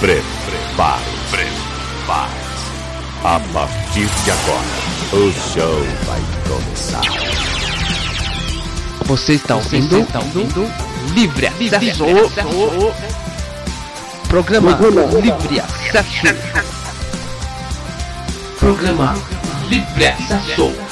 Prepare, prepare. A partir de agora, o show vai começar. Você está ouvindo, está ouvindo Livre Acesso. Programa Livre Acesso. Programa Livre Acesso.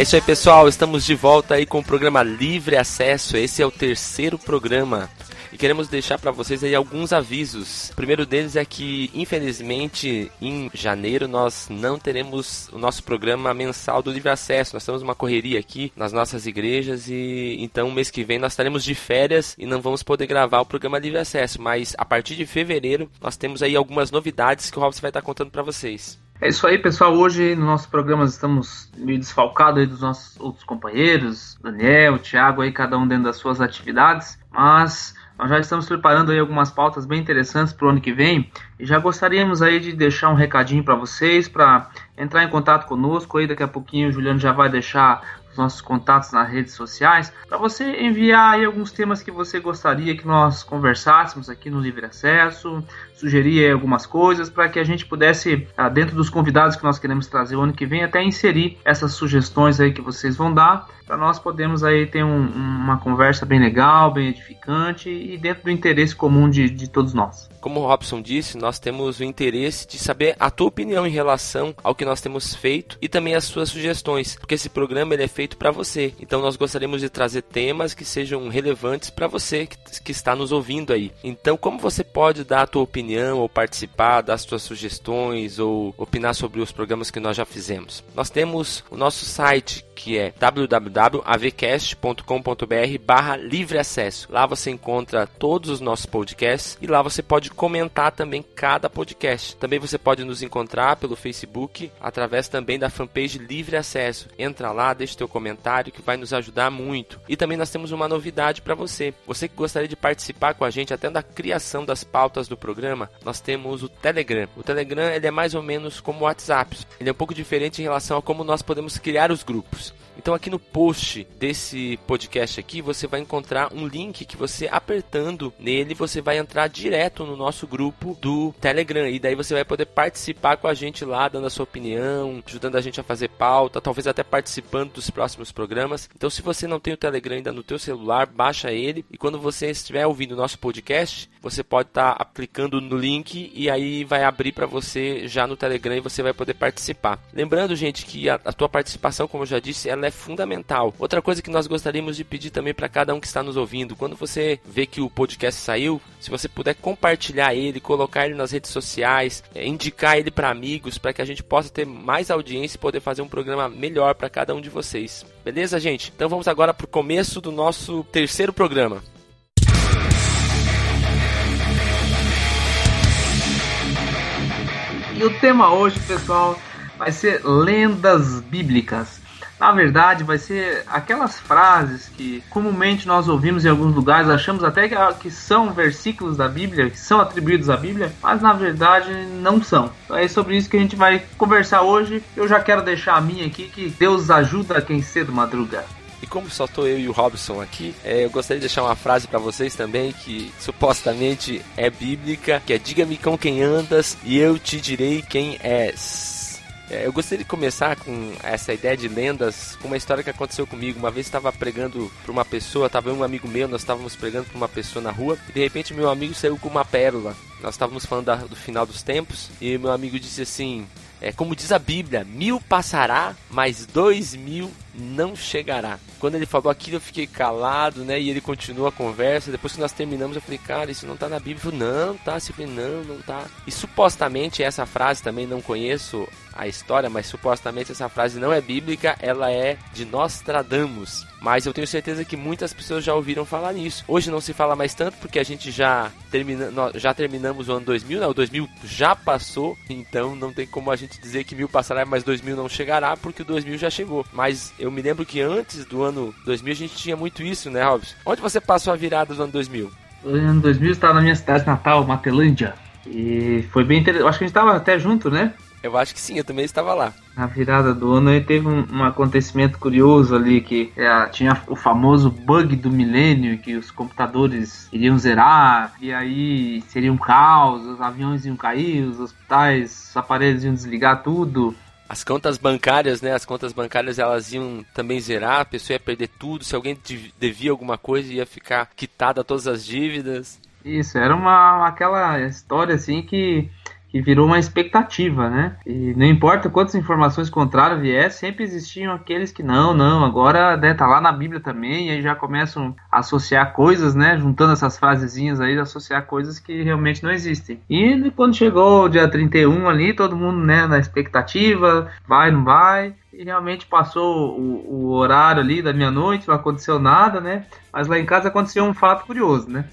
É isso aí, pessoal. Estamos de volta aí com o programa Livre Acesso. Esse é o terceiro programa e queremos deixar para vocês aí alguns avisos. O primeiro deles é que, infelizmente, em janeiro nós não teremos o nosso programa mensal do Livre Acesso. Nós temos uma correria aqui nas nossas igrejas e então mês que vem nós estaremos de férias e não vamos poder gravar o programa Livre Acesso. Mas a partir de fevereiro nós temos aí algumas novidades que o Robson vai estar contando para vocês. É isso aí, pessoal. Hoje no nosso programa estamos meio desfalcados dos nossos outros companheiros, Daniel, Thiago, aí cada um dentro das suas atividades, mas nós já estamos preparando aí algumas pautas bem interessantes para o ano que vem. E já gostaríamos aí de deixar um recadinho para vocês para entrar em contato conosco. Aí daqui a pouquinho o Juliano já vai deixar nossos contatos nas redes sociais para você enviar aí alguns temas que você gostaria que nós conversássemos aqui no Livre Acesso, sugerir algumas coisas para que a gente pudesse ah, dentro dos convidados que nós queremos trazer o ano que vem até inserir essas sugestões aí que vocês vão dar para nós podermos aí ter um, uma conversa bem legal, bem edificante e dentro do interesse comum de, de todos nós. Como o Robson disse, nós temos o interesse de saber a tua opinião em relação ao que nós temos feito e também as suas sugestões, porque esse programa ele é feito para você. Então nós gostaríamos de trazer temas que sejam relevantes para você que, que está nos ouvindo aí. Então, como você pode dar a tua opinião ou participar das suas sugestões ou opinar sobre os programas que nós já fizemos? Nós temos o nosso site que é www.avcast.com.br barra livre acesso. Lá você encontra todos os nossos podcasts e lá você pode comentar também cada podcast. Também você pode nos encontrar pelo Facebook através também da fanpage Livre Acesso. Entra lá, deixa teu comentário que vai nos ajudar muito. E também nós temos uma novidade para você. Você que gostaria de participar com a gente até da criação das pautas do programa, nós temos o Telegram. O Telegram ele é mais ou menos como o WhatsApp. Ele é um pouco diferente em relação a como nós podemos criar os grupos. Então aqui no post desse podcast aqui você vai encontrar um link que você apertando nele você vai entrar direto no nosso grupo do Telegram. E daí você vai poder participar com a gente lá dando a sua opinião, ajudando a gente a fazer pauta, talvez até participando dos próximos programas. Então se você não tem o Telegram ainda no teu celular, baixa ele. E quando você estiver ouvindo o nosso podcast, você pode estar tá aplicando no link e aí vai abrir para você já no Telegram e você vai poder participar. Lembrando, gente, que a, a tua participação, como eu já disse, ela é fundamental. Outra coisa que nós gostaríamos de pedir também para cada um que está nos ouvindo, quando você vê que o podcast saiu, se você puder compartilhar ele, colocar ele nas redes sociais, é, indicar ele para amigos, para que a gente possa ter mais audiência e poder fazer um programa melhor para cada um de vocês. Beleza, gente? Então vamos agora para o começo do nosso terceiro programa. E o tema hoje, pessoal, vai ser lendas bíblicas. Na verdade, vai ser aquelas frases que comumente nós ouvimos em alguns lugares, achamos até que, que são versículos da Bíblia, que são atribuídos à Bíblia, mas na verdade não são. Então é sobre isso que a gente vai conversar hoje. Eu já quero deixar a minha aqui, que Deus ajuda quem cedo madruga. E como só estou eu e o Robson aqui, é, eu gostaria de deixar uma frase para vocês também que supostamente é bíblica, que é diga-me com quem andas e eu te direi quem és. É, eu gostaria de começar com essa ideia de lendas, com uma história que aconteceu comigo. Uma vez estava pregando para uma pessoa, estava um amigo meu, nós estávamos pregando para uma pessoa na rua, e de repente meu amigo saiu com uma pérola. Nós estávamos falando da, do final dos tempos, e meu amigo disse assim: é como diz a Bíblia, mil passará, mas dois mil não chegará. Quando ele falou aquilo, eu fiquei calado, né? E ele continuou a conversa. Depois que nós terminamos, eu falei, cara, isso não tá na Bíblia. Ele falou, não, tá. Eu falei, não, não tá. E supostamente essa frase também não conheço a história, mas supostamente essa frase não é bíblica, ela é de Nostradamus. Mas eu tenho certeza que muitas pessoas já ouviram falar nisso. Hoje não se fala mais tanto porque a gente já, termina, já terminamos o ano 2000, né? O 2000 já passou, então não tem como a gente dizer que mil passará, mas 2000 não chegará porque o 2000 já chegou. Mas eu me lembro que antes do ano 2000 a gente tinha muito isso, né, Robson? Onde você passou a virada do ano 2000? O ano 2000 estava na minha cidade natal, Matelândia. E foi bem interessante. Acho que a gente estava até junto, né? Eu acho que sim, eu também estava lá. Na virada do ano aí teve um, um acontecimento curioso ali que é, tinha o famoso bug do milênio que os computadores iriam zerar e aí seria um caos, os aviões iam cair, os hospitais, os aparelhos iam desligar tudo. As contas bancárias, né? As contas bancárias elas iam também zerar, a pessoa ia perder tudo. Se alguém devia alguma coisa, ia ficar quitada todas as dívidas. Isso, era uma aquela história assim que que virou uma expectativa, né? E não importa quantas informações contrárias vier, sempre existiam aqueles que não, não, agora né, tá lá na Bíblia também, e aí já começam a associar coisas, né? Juntando essas frasezinhas aí, associar coisas que realmente não existem. E quando chegou o dia 31 ali, todo mundo, né, na expectativa, vai, não vai, e realmente passou o, o horário ali da meia-noite, não aconteceu nada, né? Mas lá em casa aconteceu um fato curioso, né?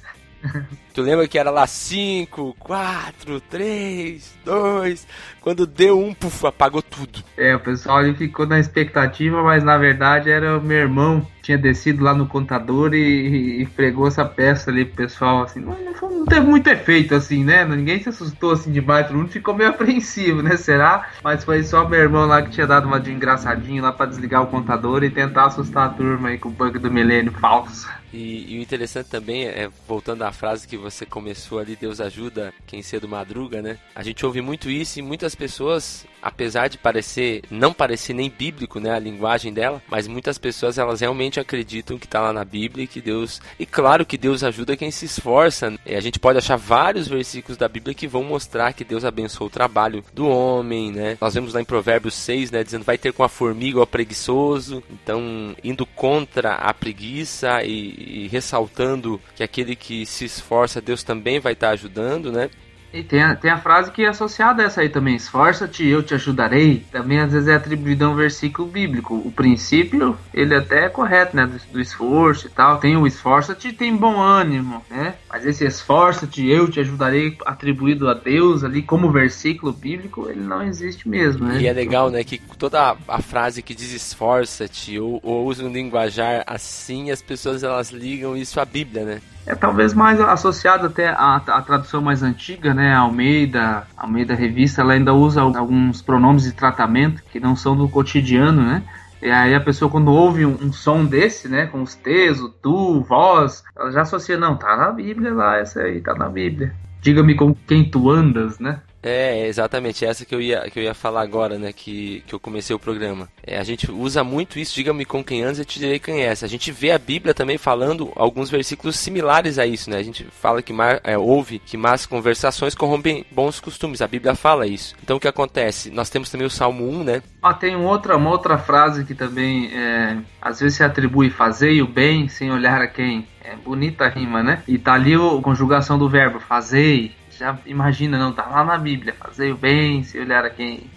Tu lembra que era lá 5, 4, 3, 2. Quando deu um, puf, apagou tudo. É, o pessoal ali ficou na expectativa, mas na verdade era o meu irmão tinha descido lá no contador e, e pregou essa peça ali pro pessoal, assim, não, não, não, teve muito efeito, assim, né? Ninguém se assustou assim demais, todo mundo ficou meio apreensivo, né? Será? Mas foi só meu irmão lá que tinha dado uma de engraçadinho lá para desligar o contador e tentar assustar a turma aí com o bug do milênio falso. E, e, o interessante também é, voltando à frase que você começou ali, Deus ajuda quem cedo madruga, né? A gente ouve muito isso e muitas pessoas, apesar de parecer, não parecer nem bíblico, né, a linguagem dela, mas muitas pessoas elas realmente acreditam que está lá na Bíblia e que Deus, e claro que Deus ajuda quem se esforça. Né? A gente pode achar vários versículos da Bíblia que vão mostrar que Deus abençoou o trabalho do homem, né? Nós vemos lá em Provérbios 6, né, dizendo vai ter com a formiga o preguiçoso, então indo contra a preguiça e, e ressaltando que aquele que se esforça, Deus também vai estar tá ajudando, né? E tem a, tem a frase que é associada a essa aí também: Esforça-te, eu te ajudarei. Também às vezes é atribuído a um versículo bíblico. O princípio, ele até é correto, né? Do, do esforço e tal. Tem o esforça-te tem bom ânimo, né? Mas esse esforça-te, eu te ajudarei, atribuído a Deus ali como versículo bíblico, ele não existe mesmo, né? E é legal, né? Que toda a, a frase que diz esforça-te ou, ou usa um linguajar assim, as pessoas elas ligam isso à Bíblia, né? É talvez mais associado até à, à, tradução mais antiga, né? Almeida, Almeida Revista, ela ainda usa alguns pronomes de tratamento que não são do cotidiano, né? E aí a pessoa quando ouve um, um som desse, né, com os T's, o tu, voz, ela já associa, não, tá na Bíblia lá, essa aí tá na Bíblia. Diga-me com quem tu andas, né? É, exatamente, essa que eu ia, que eu ia falar agora, né, que, que eu comecei o programa. É, a gente usa muito isso, diga-me com quem andas, eu te direi quem é. A gente vê a Bíblia também falando alguns versículos similares a isso, né? A gente fala que mar, é, ouve que más conversações corrompem bons costumes, a Bíblia fala isso. Então o que acontece? Nós temos também o Salmo 1, né? Ah, tem outra, uma outra frase que também é, às vezes se atribui, fazei o bem sem olhar a quem. É bonita a rima, né? E tá ali a conjugação do verbo, fazei, já imagina, não, tá lá na Bíblia, fazer o bem, se olhar a quem.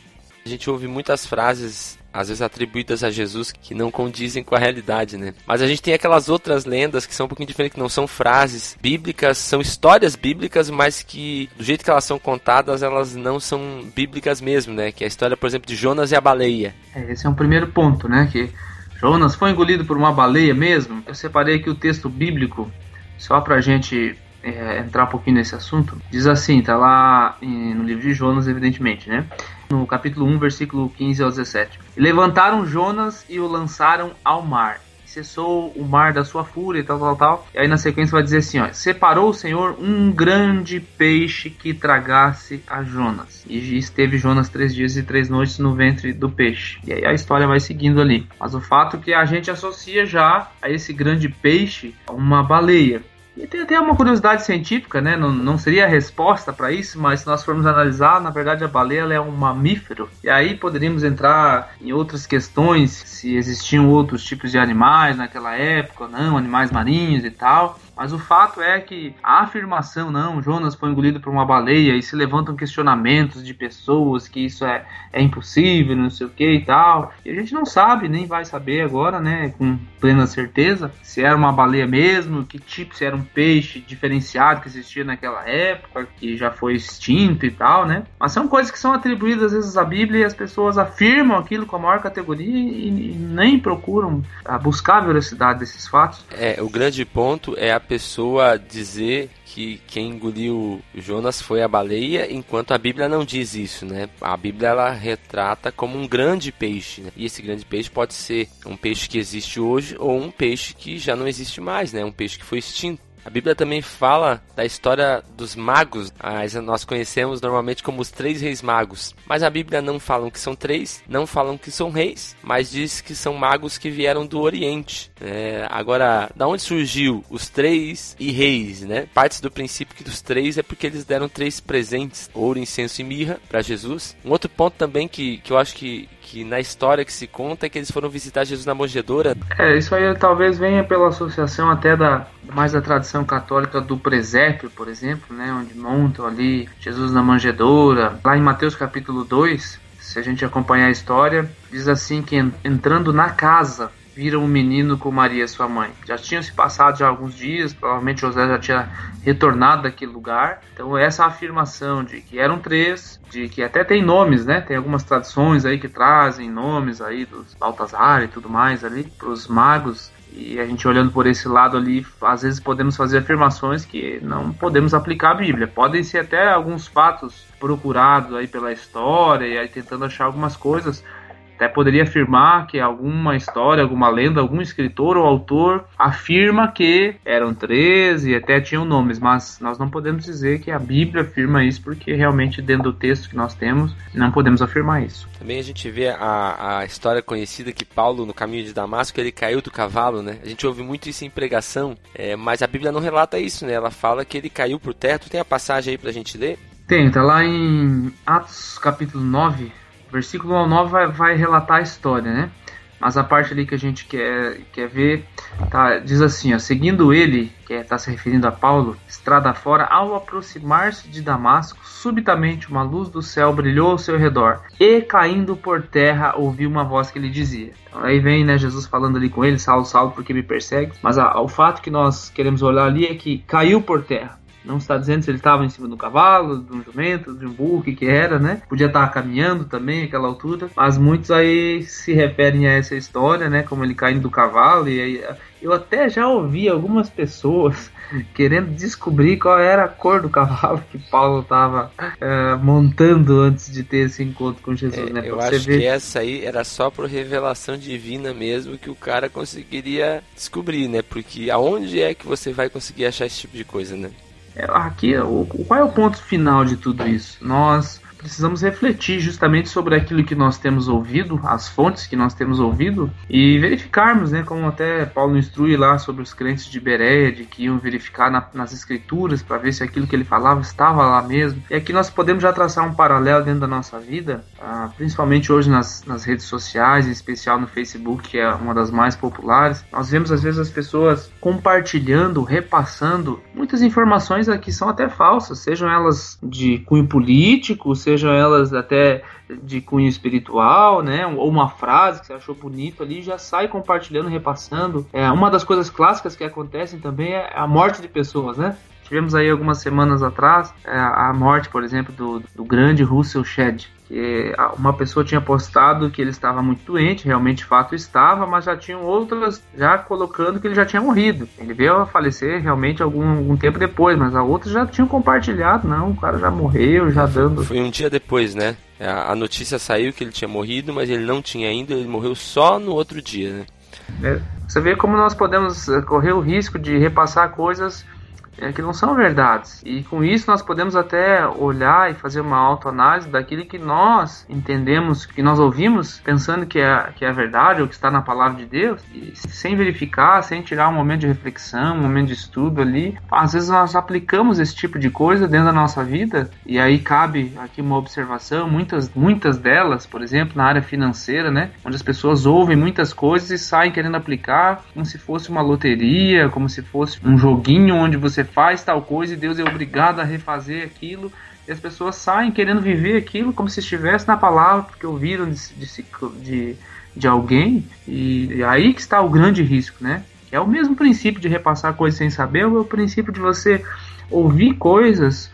A gente ouve muitas frases, às vezes atribuídas a Jesus, que não condizem com a realidade, né? Mas a gente tem aquelas outras lendas que são um pouquinho diferentes, que não são frases bíblicas, são histórias bíblicas, mas que, do jeito que elas são contadas, elas não são bíblicas mesmo, né? Que é a história, por exemplo, de Jonas e a baleia. É, esse é um primeiro ponto, né? Que Jonas foi engolido por uma baleia mesmo. Eu separei aqui o texto bíblico, só pra gente é, entrar um pouquinho nesse assunto, diz assim, tá lá em, no livro de Jonas, evidentemente, né? No capítulo 1, versículo 15 ao 17. levantaram Jonas e o lançaram ao mar. Cessou o mar da sua fúria e tal, tal, tal. E aí na sequência vai dizer assim, ó. Separou o Senhor um grande peixe que tragasse a Jonas. E esteve Jonas três dias e três noites no ventre do peixe. E aí a história vai seguindo ali. Mas o fato é que a gente associa já a esse grande peixe uma baleia. E tem até uma curiosidade científica, né? Não, não seria a resposta para isso, mas se nós formos analisar, na verdade a baleia é um mamífero. E aí poderíamos entrar em outras questões, se existiam outros tipos de animais naquela época, não, animais marinhos e tal. Mas o fato é que a afirmação, não, Jonas foi engolido por uma baleia e se levantam questionamentos de pessoas que isso é, é impossível, não sei o que e tal. E a gente não sabe, nem vai saber agora, né, com plena certeza, se era uma baleia mesmo, que tipo, se era um peixe diferenciado que existia naquela época, que já foi extinto e tal, né? Mas são coisas que são atribuídas às vezes à Bíblia e as pessoas afirmam aquilo com a maior categoria e, e nem procuram buscar a veracidade desses fatos. É, o grande ponto é a a pessoa dizer que quem engoliu Jonas foi a baleia, enquanto a Bíblia não diz isso, né? A Bíblia ela retrata como um grande peixe, né? e esse grande peixe pode ser um peixe que existe hoje ou um peixe que já não existe mais, né? Um peixe que foi extinto. A Bíblia também fala da história dos magos, mas nós conhecemos normalmente como os três reis magos. Mas a Bíblia não fala que são três, não falam que são reis, mas diz que são magos que vieram do Oriente. É, agora, da onde surgiu os três e reis, né? Partes do princípio que dos três é porque eles deram três presentes, ouro, incenso e mirra, para Jesus. Um outro ponto também que, que eu acho que, que na história que se conta é que eles foram visitar Jesus na manjedoura. É, isso aí talvez venha pela associação até da mais da tradição católica do presépio, por exemplo, né, onde montam ali Jesus na manjedoura. Lá em Mateus capítulo 2, se a gente acompanhar a história, diz assim que entrando na casa viram um menino com Maria, sua mãe. Já tinham se passado já alguns dias, provavelmente José já tinha retornado daquele lugar. Então essa afirmação de que eram três, de que até tem nomes, né? Tem algumas tradições aí que trazem nomes aí dos Baltazar e tudo mais ali para os magos. E a gente olhando por esse lado ali, às vezes podemos fazer afirmações que não podemos aplicar à Bíblia. Podem ser até alguns fatos procurados aí pela história e aí tentando achar algumas coisas, até poderia afirmar que alguma história, alguma lenda, algum escritor ou autor afirma que eram 13 e até tinham nomes, mas nós não podemos dizer que a Bíblia afirma isso, porque realmente dentro do texto que nós temos, não podemos afirmar isso. Também a gente vê a, a história conhecida que Paulo, no caminho de Damasco, ele caiu do cavalo, né? A gente ouve muito isso em pregação, é, mas a Bíblia não relata isso, né? Ela fala que ele caiu por terra. Tu tem a passagem aí pra gente ler? Tem, tá lá em Atos capítulo 9, versículo 1 ao 9 vai, vai relatar a história, né? Mas a parte ali que a gente quer, quer ver tá, diz assim: ó, seguindo ele, que está é, se referindo a Paulo, estrada fora, ao aproximar-se de Damasco, subitamente uma luz do céu brilhou ao seu redor, e caindo por terra ouviu uma voz que lhe dizia. Então, aí vem né, Jesus falando ali com ele: Saulo, Saulo, porque me persegue? Mas a, o fato que nós queremos olhar ali é que caiu por terra. Não está dizendo se ele estava em cima do cavalo, de um jumento, de um burro, o que, que era, né? Podia estar caminhando também aquela altura, mas muitos aí se referem a essa história, né? Como ele caindo do cavalo. E aí, eu até já ouvi algumas pessoas querendo descobrir qual era a cor do cavalo que Paulo estava é, montando antes de ter esse encontro com Jesus. É, né? Eu acho ver... que essa aí era só por revelação divina mesmo que o cara conseguiria descobrir, né? Porque aonde é que você vai conseguir achar esse tipo de coisa, né? Aqui, o, qual é o ponto final de tudo isso? Nós precisamos refletir justamente sobre aquilo que nós temos ouvido, as fontes que nós temos ouvido e verificarmos, né, como até Paulo instrui lá sobre os crentes de Bereia, de que iam verificar na, nas escrituras para ver se aquilo que ele falava estava lá mesmo. E aqui nós podemos já traçar um paralelo dentro da nossa vida, ah, principalmente hoje nas, nas redes sociais, em especial no Facebook, que é uma das mais populares. Nós vemos às vezes as pessoas compartilhando, repassando muitas informações que são até falsas, sejam elas de cunho político, sejam sejam elas até de cunho espiritual, né? Ou uma frase que você achou bonito ali, já sai compartilhando, repassando. É, uma das coisas clássicas que acontecem também é a morte de pessoas, né? Tivemos aí algumas semanas atrás é, a morte, por exemplo, do, do grande Russell Shedd uma pessoa tinha postado que ele estava muito doente, realmente fato estava, mas já tinham outras já colocando que ele já tinha morrido. Ele veio a falecer realmente algum, algum tempo depois, mas a outras já tinham compartilhado, não, o cara já morreu, já dando. Foi um dia depois, né? A notícia saiu que ele tinha morrido, mas ele não tinha ainda, ele morreu só no outro dia, né? É, você vê como nós podemos correr o risco de repassar coisas é, que não são verdades. E com isso nós podemos até olhar e fazer uma autoanálise daquilo que nós entendemos, que nós ouvimos, pensando que é, que é verdade ou que está na palavra de Deus, e sem verificar, sem tirar um momento de reflexão, um momento de estudo ali. Às vezes nós aplicamos esse tipo de coisa dentro da nossa vida, e aí cabe aqui uma observação, muitas, muitas delas, por exemplo, na área financeira, né, onde as pessoas ouvem muitas coisas e saem querendo aplicar como se fosse uma loteria, como se fosse um joguinho onde você faz tal coisa e Deus é obrigado a refazer aquilo. E as pessoas saem querendo viver aquilo como se estivesse na palavra, porque ouviram de, de, de, de alguém. E, e aí que está o grande risco, né? É o mesmo princípio de repassar coisas sem saber, é o princípio de você ouvir coisas,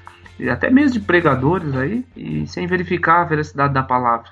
até mesmo de pregadores aí, e sem verificar a veracidade da palavra.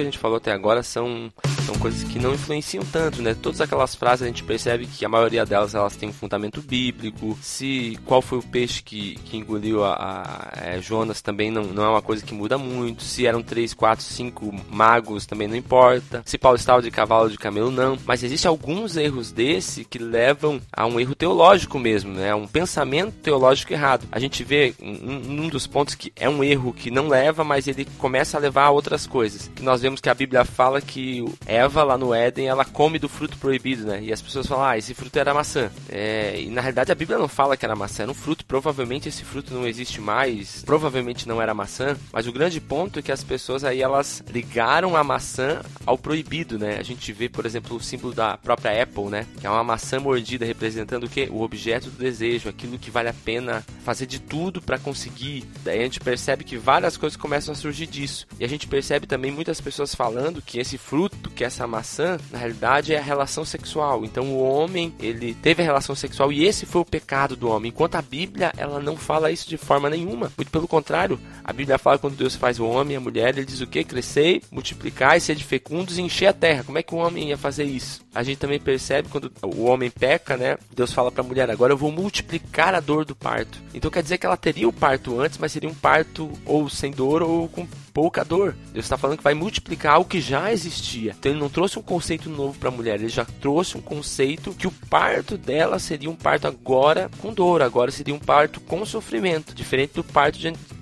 A gente falou até agora são, são coisas que não influenciam tanto, né? Todas aquelas frases a gente percebe que a maioria delas elas têm um fundamento bíblico. Se qual foi o peixe que, que engoliu a, a, a é, Jonas também não, não é uma coisa que muda muito. Se eram três, quatro, cinco magos também não importa. Se Paulo estava de cavalo de camelo não. Mas existem alguns erros desse que levam a um erro teológico mesmo, né? Um pensamento teológico errado. A gente vê um, um dos pontos que é um erro que não leva, mas ele começa a levar a outras coisas. Que nós vemos que a Bíblia fala que Eva lá no Éden ela come do fruto proibido, né? E as pessoas falam, ah, esse fruto era maçã. É, e na realidade a Bíblia não fala que era maçã, era um fruto. Provavelmente esse fruto não existe mais, provavelmente não era maçã. Mas o grande ponto é que as pessoas aí elas ligaram a maçã ao proibido, né? A gente vê, por exemplo, o símbolo da própria Apple, né? Que é uma maçã mordida representando o que? O objeto do desejo, aquilo que vale a pena fazer de tudo para conseguir. Daí a gente percebe que várias coisas começam a surgir disso. E a gente percebe também muitas pessoas falando que esse fruto, que essa maçã, na realidade é a relação sexual. Então o homem, ele teve a relação sexual e esse foi o pecado do homem. Enquanto a Bíblia, ela não fala isso de forma nenhuma. Muito pelo contrário, a Bíblia fala quando Deus faz o homem e a mulher, ele diz o que? Crescer, multiplicar e ser de fecundos e encher a terra. Como é que o homem ia fazer isso? A gente também percebe quando o homem peca, né? Deus fala para a mulher: agora eu vou multiplicar a dor do parto. Então quer dizer que ela teria o parto antes, mas seria um parto ou sem dor ou com pouca dor. Deus está falando que vai multiplicar algo que já existia. Então ele não trouxe um conceito novo para a mulher, ele já trouxe um conceito que o parto dela seria um parto agora com dor, agora seria um parto com sofrimento, diferente do parto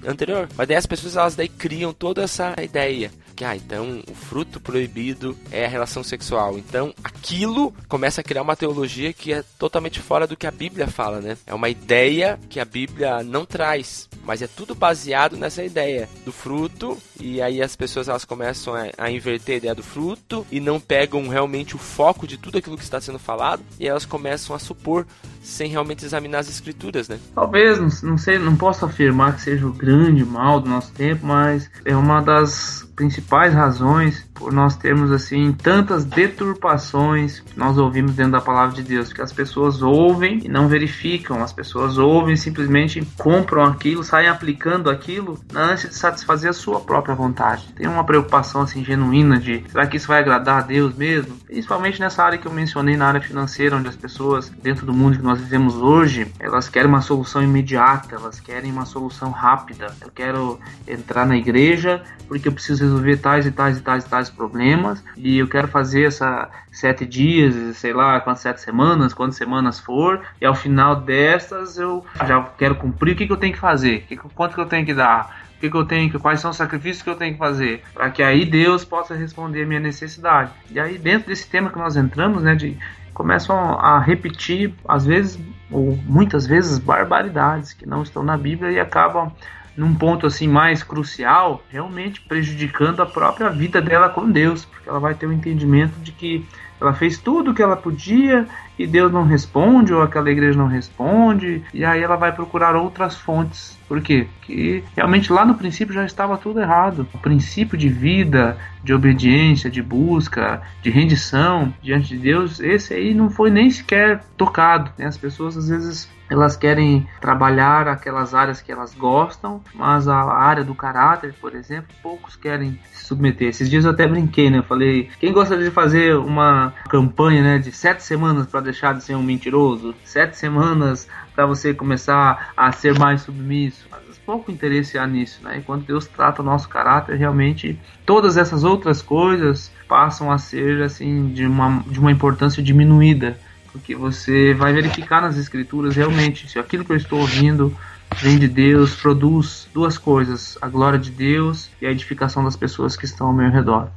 anterior. Mas daí as pessoas elas daí criam toda essa ideia que ah, então o fruto proibido é a relação sexual. Então aquilo começa a criar uma teologia que é totalmente fora do que a Bíblia fala, né? É uma ideia que a Bíblia não traz, mas é tudo baseado nessa ideia do fruto e aí as pessoas elas começam a, a inverter a ideia do fruto e não pegam realmente o foco de tudo aquilo que está sendo falado e elas começam a supor sem realmente examinar as escrituras, né? Talvez, não, sei, não posso afirmar que seja o grande mal do nosso tempo, mas é uma das principais razões por nós termos assim tantas deturpações que nós ouvimos dentro da palavra de Deus, que as pessoas ouvem e não verificam, as pessoas ouvem simplesmente compram aquilo, saem aplicando aquilo antes de satisfazer a sua própria vontade. Tem uma preocupação assim genuína de será que isso vai agradar a Deus mesmo? Principalmente nessa área que eu mencionei, na área financeira, onde as pessoas dentro do mundo que nós vivemos hoje, elas querem uma solução imediata, elas querem uma solução rápida. Eu quero entrar na igreja porque eu preciso resolver tais e tais e tais e tais problemas. E eu quero fazer essa sete dias, sei lá, quantas sete semanas, quantas semanas for, e ao final dessas eu já quero cumprir. O que, que eu tenho que fazer, que, quanto que eu tenho que dar, o que, que eu tenho, que, quais são os sacrifícios que eu tenho que fazer, para que aí Deus possa responder a minha necessidade. E aí dentro desse tema que nós entramos, né, de começam a repetir, às vezes, ou muitas vezes, barbaridades que não estão na Bíblia e acabam num ponto assim mais crucial, realmente prejudicando a própria vida dela com Deus, porque ela vai ter o um entendimento de que ela fez tudo o que ela podia e Deus não responde, ou aquela igreja não responde, e aí ela vai procurar outras fontes. Por quê? Porque realmente lá no princípio já estava tudo errado. O princípio de vida, de obediência, de busca, de rendição diante de Deus, esse aí não foi nem sequer tocado. Né? As pessoas às vezes elas querem trabalhar aquelas áreas que elas gostam, mas a área do caráter, por exemplo, poucos querem se submeter. Esses dias eu até brinquei, né? Eu falei, quem gostaria de fazer uma campanha, né, de sete semanas para deixar de ser um mentiroso, sete semanas para você começar a ser mais submisso? pouco interesse há nisso, né? Enquanto Deus trata o nosso caráter, realmente todas essas outras coisas passam a ser assim de uma, de uma importância diminuída porque você vai verificar nas escrituras realmente se aquilo que eu estou ouvindo vem de Deus, produz duas coisas: a glória de Deus e a edificação das pessoas que estão ao meu redor.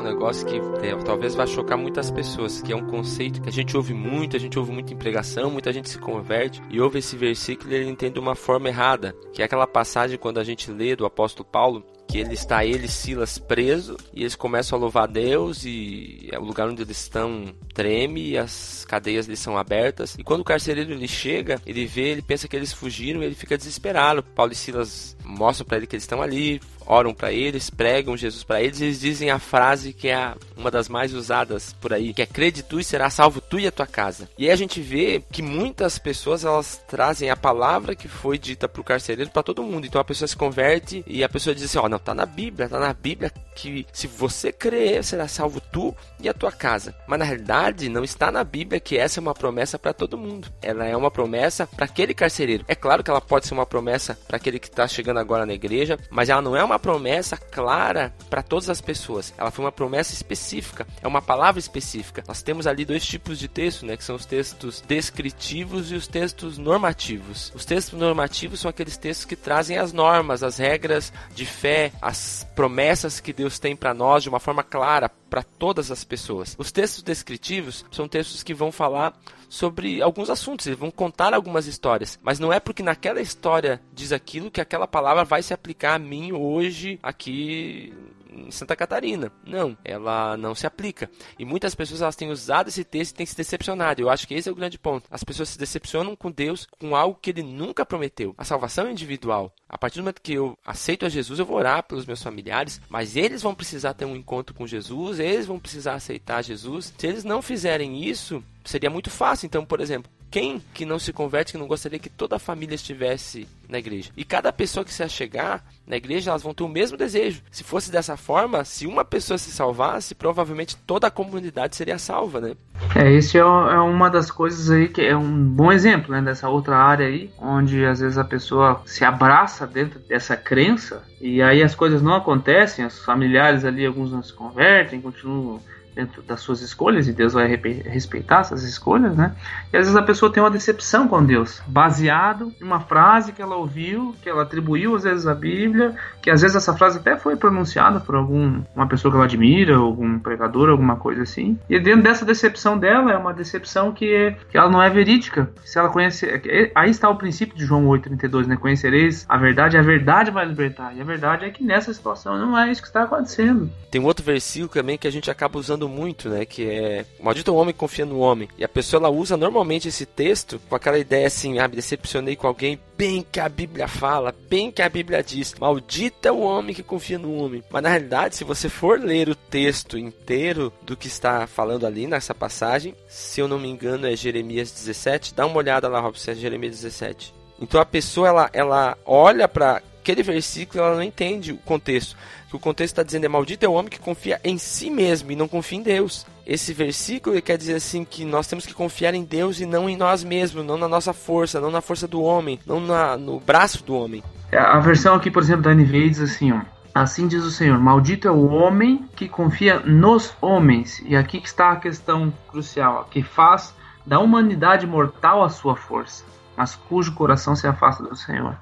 Um negócio que é, talvez vai chocar muitas pessoas, que é um conceito que a gente ouve muito, a gente ouve muito em pregação, muita gente se converte e ouve esse versículo e ele entende de uma forma errada, que é aquela passagem quando a gente lê do apóstolo Paulo, que ele está ele Silas preso e eles começam a louvar a Deus e é o lugar onde eles estão treme e as cadeias lhes são abertas. E quando o carcereiro ele chega, ele vê, ele pensa que eles fugiram e ele fica desesperado. Paulo e Silas mostram para ele que eles estão ali, oram para eles, pregam Jesus para eles, e eles dizem a frase que é uma das mais usadas por aí, que é crede tu e será salvo tu e a tua casa. E aí a gente vê que muitas pessoas elas trazem a palavra que foi dita pro carcereiro para todo mundo. Então a pessoa se converte e a pessoa diz assim: "Ó, oh, não tá na Bíblia, tá na Bíblia que se você crer, será salvo tu e a tua casa". Mas na realidade não está na Bíblia que essa é uma promessa para todo mundo. Ela é uma promessa para aquele carcereiro. É claro que ela pode ser uma promessa para aquele que está chegando agora na igreja, mas ela não é uma promessa clara para todas as pessoas. Ela foi uma promessa específica, é uma palavra específica. Nós temos ali dois tipos de texto, né, que são os textos descritivos e os textos normativos. Os textos normativos são aqueles textos que trazem as normas, as regras de fé, as promessas que Deus tem para nós de uma forma clara para todas as pessoas. Os textos descritivos são textos que vão falar sobre alguns assuntos, eles vão contar algumas histórias, mas não é porque naquela história diz aquilo que aquela palavra vai se aplicar a mim hoje aqui em Santa Catarina. Não, ela não se aplica. E muitas pessoas elas têm usado esse texto e têm se decepcionado. Eu acho que esse é o grande ponto. As pessoas se decepcionam com Deus com algo que ele nunca prometeu. A salvação é individual. A partir do momento que eu aceito a Jesus, eu vou orar pelos meus familiares, mas eles vão precisar ter um encontro com Jesus, eles vão precisar aceitar Jesus. Se eles não fizerem isso, seria muito fácil. Então, por exemplo, quem que não se converte que não gostaria que toda a família estivesse na igreja? E cada pessoa que se achegar na igreja, elas vão ter o mesmo desejo. Se fosse dessa forma, se uma pessoa se salvasse, provavelmente toda a comunidade seria salva, né? É, esse é, é uma das coisas aí que é um bom exemplo, né, dessa outra área aí, onde às vezes a pessoa se abraça dentro dessa crença e aí as coisas não acontecem, os familiares ali, alguns não se convertem, continuam dentro das suas escolhas e Deus vai respeitar essas escolhas, né? E às vezes a pessoa tem uma decepção com Deus, baseado em uma frase que ela ouviu, que ela atribuiu às vezes à Bíblia, que às vezes essa frase até foi pronunciada por algum uma pessoa que ela admira, algum pregador, alguma coisa assim. E dentro dessa decepção dela é uma decepção que, que ela não é verídica. Se ela conhece, aí está o princípio de João 8:32, né? Conhecereis a verdade, a verdade vai libertar. E a verdade é que nessa situação não é isso que está acontecendo. Tem um outro versículo também que a gente acaba usando muito, né? Que é maldito o homem confia no homem. E a pessoa ela usa normalmente esse texto com aquela ideia assim, ah, me decepcionei com alguém, bem que a Bíblia fala, bem que a Bíblia diz. Maldito é o homem que confia no homem. Mas na realidade, se você for ler o texto inteiro do que está falando ali nessa passagem, se eu não me engano é Jeremias 17, dá uma olhada lá, Robson, é Jeremias 17. Então a pessoa ela, ela olha para aquele versículo ela não entende o contexto que o contexto está dizendo é maldito é o homem que confia em si mesmo e não confia em Deus. Esse versículo quer dizer assim que nós temos que confiar em Deus e não em nós mesmos, não na nossa força, não na força do homem, não na, no braço do homem. É, a versão aqui, por exemplo, da NVI diz assim, ó. Assim diz o Senhor: Maldito é o homem que confia nos homens. E aqui que está a questão crucial, que faz da humanidade mortal a sua força, mas cujo coração se afasta do Senhor.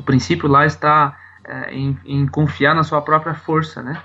O princípio lá está é, em, em, confiar na sua própria força, né?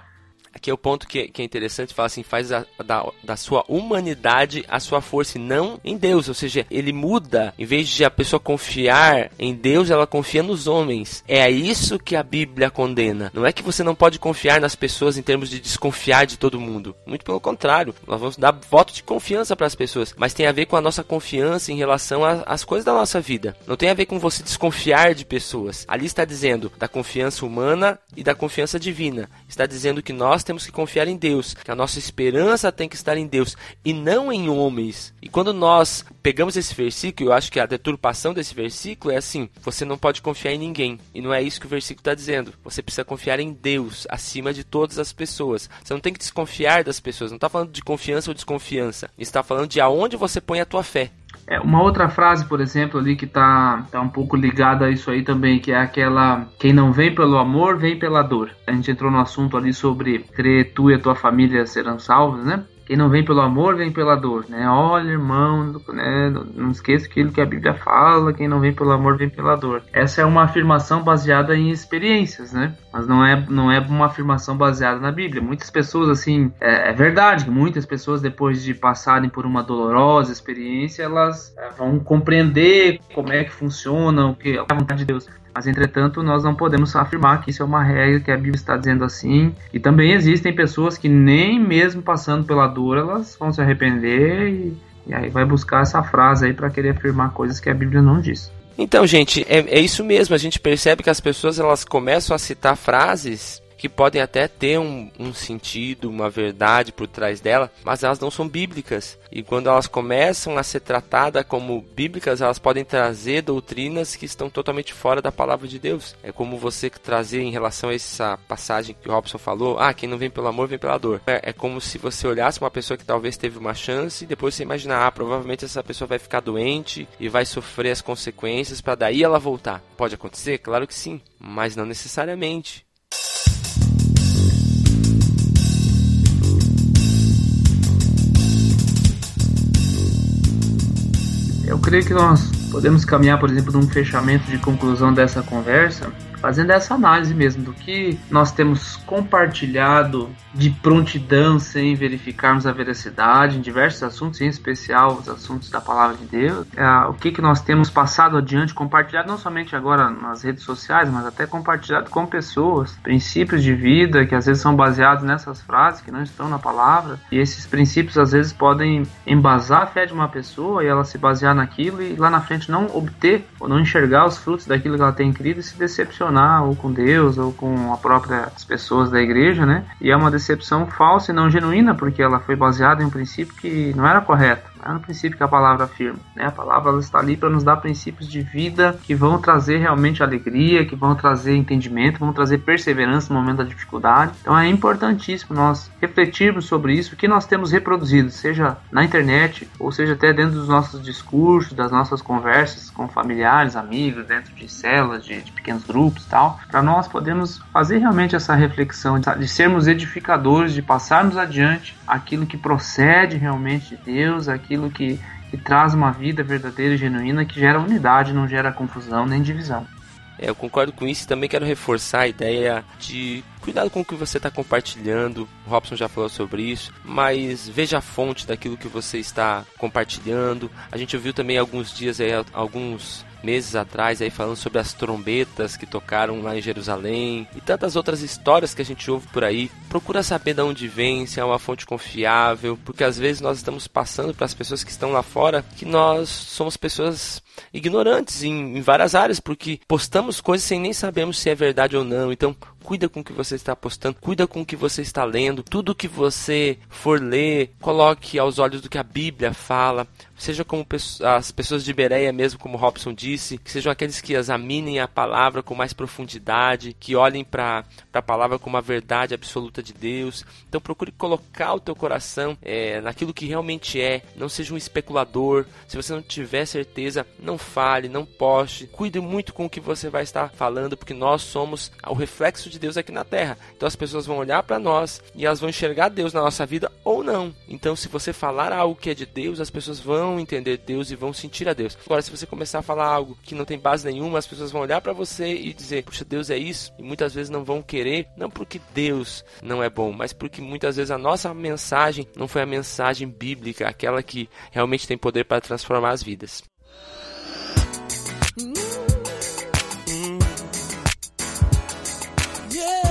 Aqui é o ponto que, que é interessante, fala assim, faz a, da, da sua humanidade a sua força e não em Deus. Ou seja, ele muda, em vez de a pessoa confiar em Deus, ela confia nos homens. É isso que a Bíblia condena. Não é que você não pode confiar nas pessoas em termos de desconfiar de todo mundo. Muito pelo contrário, nós vamos dar voto de confiança para as pessoas. Mas tem a ver com a nossa confiança em relação às coisas da nossa vida. Não tem a ver com você desconfiar de pessoas. Ali está dizendo da confiança humana e da confiança divina. Está dizendo que nós temos que confiar em Deus, que a nossa esperança tem que estar em Deus e não em homens. E quando nós pegamos esse versículo, eu acho que a deturpação desse versículo é assim: você não pode confiar em ninguém. E não é isso que o versículo está dizendo. Você precisa confiar em Deus acima de todas as pessoas. Você não tem que desconfiar das pessoas. Não está falando de confiança ou desconfiança. Está falando de aonde você põe a tua fé. É, uma outra frase, por exemplo, ali que tá, tá um pouco ligada a isso aí também, que é aquela quem não vem pelo amor, vem pela dor. A gente entrou no assunto ali sobre crer tu e a tua família serão salvos, né? quem não vem pelo amor vem pela dor, né? Olha, irmão, né? não esqueça aquilo que a Bíblia fala, quem não vem pelo amor vem pela dor. Essa é uma afirmação baseada em experiências, né? Mas não é, não é uma afirmação baseada na Bíblia. Muitas pessoas, assim, é, é verdade que muitas pessoas, depois de passarem por uma dolorosa experiência, elas é, vão compreender como é que funciona, o que é a vontade de Deus. Mas, entretanto, nós não podemos afirmar que isso é uma regra que a Bíblia está dizendo assim. E também existem pessoas que, nem mesmo passando pela dor, elas vão se arrepender e, e aí vai buscar essa frase aí para querer afirmar coisas que a Bíblia não diz. Então, gente, é, é isso mesmo. A gente percebe que as pessoas elas começam a citar frases que podem até ter um, um, sentido, uma verdade por trás dela, mas elas não são bíblicas. E quando elas começam a ser tratadas como bíblicas, elas podem trazer doutrinas que estão totalmente fora da palavra de Deus. É como você trazer em relação a essa passagem que o Robson falou: ah, quem não vem pelo amor vem pela dor. É, é como se você olhasse uma pessoa que talvez teve uma chance e depois você imaginar: ah, provavelmente essa pessoa vai ficar doente e vai sofrer as consequências para daí ela voltar. Pode acontecer? Claro que sim, mas não necessariamente. Creio que nós podemos caminhar, por exemplo, num fechamento de conclusão dessa conversa, fazendo essa análise mesmo do que nós temos compartilhado de prontidão sem verificarmos a veracidade em diversos assuntos, em especial os assuntos da palavra de Deus. É, o que, que nós temos passado adiante, compartilhado não somente agora nas redes sociais, mas até compartilhado com pessoas, princípios de vida que às vezes são baseados nessas frases que não estão na palavra. E esses princípios às vezes podem embasar a fé de uma pessoa e ela se basear naquilo e lá na frente não obter ou não enxergar os frutos daquilo que ela tem crido e se decepcionar ou com Deus ou com a própria as pessoas da igreja, né? E é uma decepção falsa e não genuína, porque ela foi baseada em um princípio que não era correto. Um princípio que a palavra afirma. Né? A palavra está ali para nos dar princípios de vida que vão trazer realmente alegria, que vão trazer entendimento, vão trazer perseverança no momento da dificuldade. Então é importantíssimo nós refletirmos sobre isso, que nós temos reproduzido, seja na internet ou seja até dentro dos nossos discursos, das nossas conversas com familiares, amigos, dentro de células, de, de pequenos grupos e tal, para nós podermos fazer realmente essa reflexão de, de sermos edificadores de passarmos adiante aquilo que procede realmente de Deus, aquilo que, que traz uma vida verdadeira e genuína, que gera unidade, não gera confusão nem divisão. É, eu concordo com isso e também quero reforçar a ideia de cuidado com o que você está compartilhando. O Robson já falou sobre isso, mas veja a fonte daquilo que você está compartilhando. A gente ouviu também alguns dias aí, alguns meses atrás aí falando sobre as trombetas que tocaram lá em Jerusalém e tantas outras histórias que a gente ouve por aí. Procura saber de onde vem, se é uma fonte confiável, porque às vezes nós estamos passando para as pessoas que estão lá fora que nós somos pessoas ignorantes em, em várias áreas, porque postamos coisas sem nem sabermos se é verdade ou não. Então, cuida com o que você está postando, cuida com o que você está lendo, tudo que você for ler, coloque aos olhos do que a Bíblia fala, seja como as pessoas de Bereia mesmo, como Robson disse, que sejam aqueles que examinem a palavra com mais profundidade, que olhem para a palavra como a verdade absoluta de Deus. Então procure colocar o teu coração é, naquilo que realmente é, não seja um especulador. Se você não tiver certeza, não fale, não poste. Cuide muito com o que você vai estar falando, porque nós somos o reflexo de Deus aqui na terra. Então as pessoas vão olhar para nós e elas vão enxergar Deus na nossa vida ou não. Então se você falar algo que é de Deus, as pessoas vão entender Deus e vão sentir a Deus. Agora se você começar a falar algo que não tem base nenhuma, as pessoas vão olhar para você e dizer: "Puxa, Deus é isso", e muitas vezes não vão querer, não porque Deus não é bom, mas porque muitas vezes a nossa mensagem não foi a mensagem bíblica, aquela que realmente tem poder para transformar as vidas.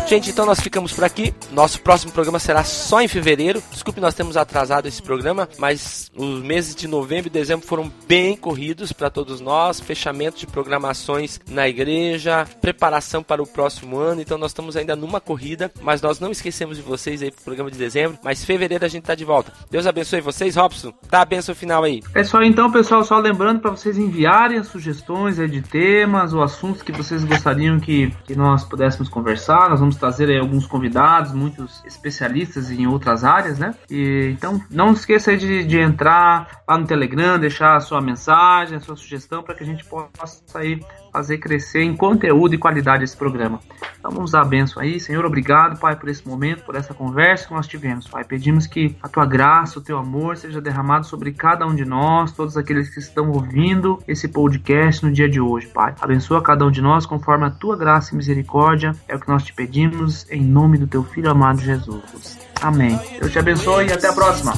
Gente, então nós ficamos por aqui. Nosso próximo programa será só em fevereiro. Desculpe, nós temos atrasado esse programa, mas os meses de novembro e dezembro foram bem corridos para todos nós. Fechamento de programações na igreja, preparação para o próximo ano. Então nós estamos ainda numa corrida, mas nós não esquecemos de vocês aí pro programa de dezembro. Mas fevereiro a gente tá de volta. Deus abençoe vocês, Robson. Tá a benção final aí. É só então, pessoal, só lembrando para vocês enviarem as sugestões de temas ou assuntos que vocês gostariam que, que nós pudéssemos conversar. Nós vamos vamos trazer aí alguns convidados, muitos especialistas em outras áreas, né? E, então não esqueça de, de entrar lá no Telegram, deixar a sua mensagem, a sua sugestão para que a gente possa sair fazer crescer em conteúdo e qualidade esse programa. Então vamos dar a benção aí. Senhor, obrigado, Pai, por esse momento, por essa conversa que nós tivemos, Pai. Pedimos que a tua graça, o teu amor seja derramado sobre cada um de nós, todos aqueles que estão ouvindo esse podcast no dia de hoje, Pai. Abençoa cada um de nós conforme a tua graça e misericórdia. É o que nós te pedimos em nome do teu filho amado Jesus. Amém. Deus te abençoe e até a próxima.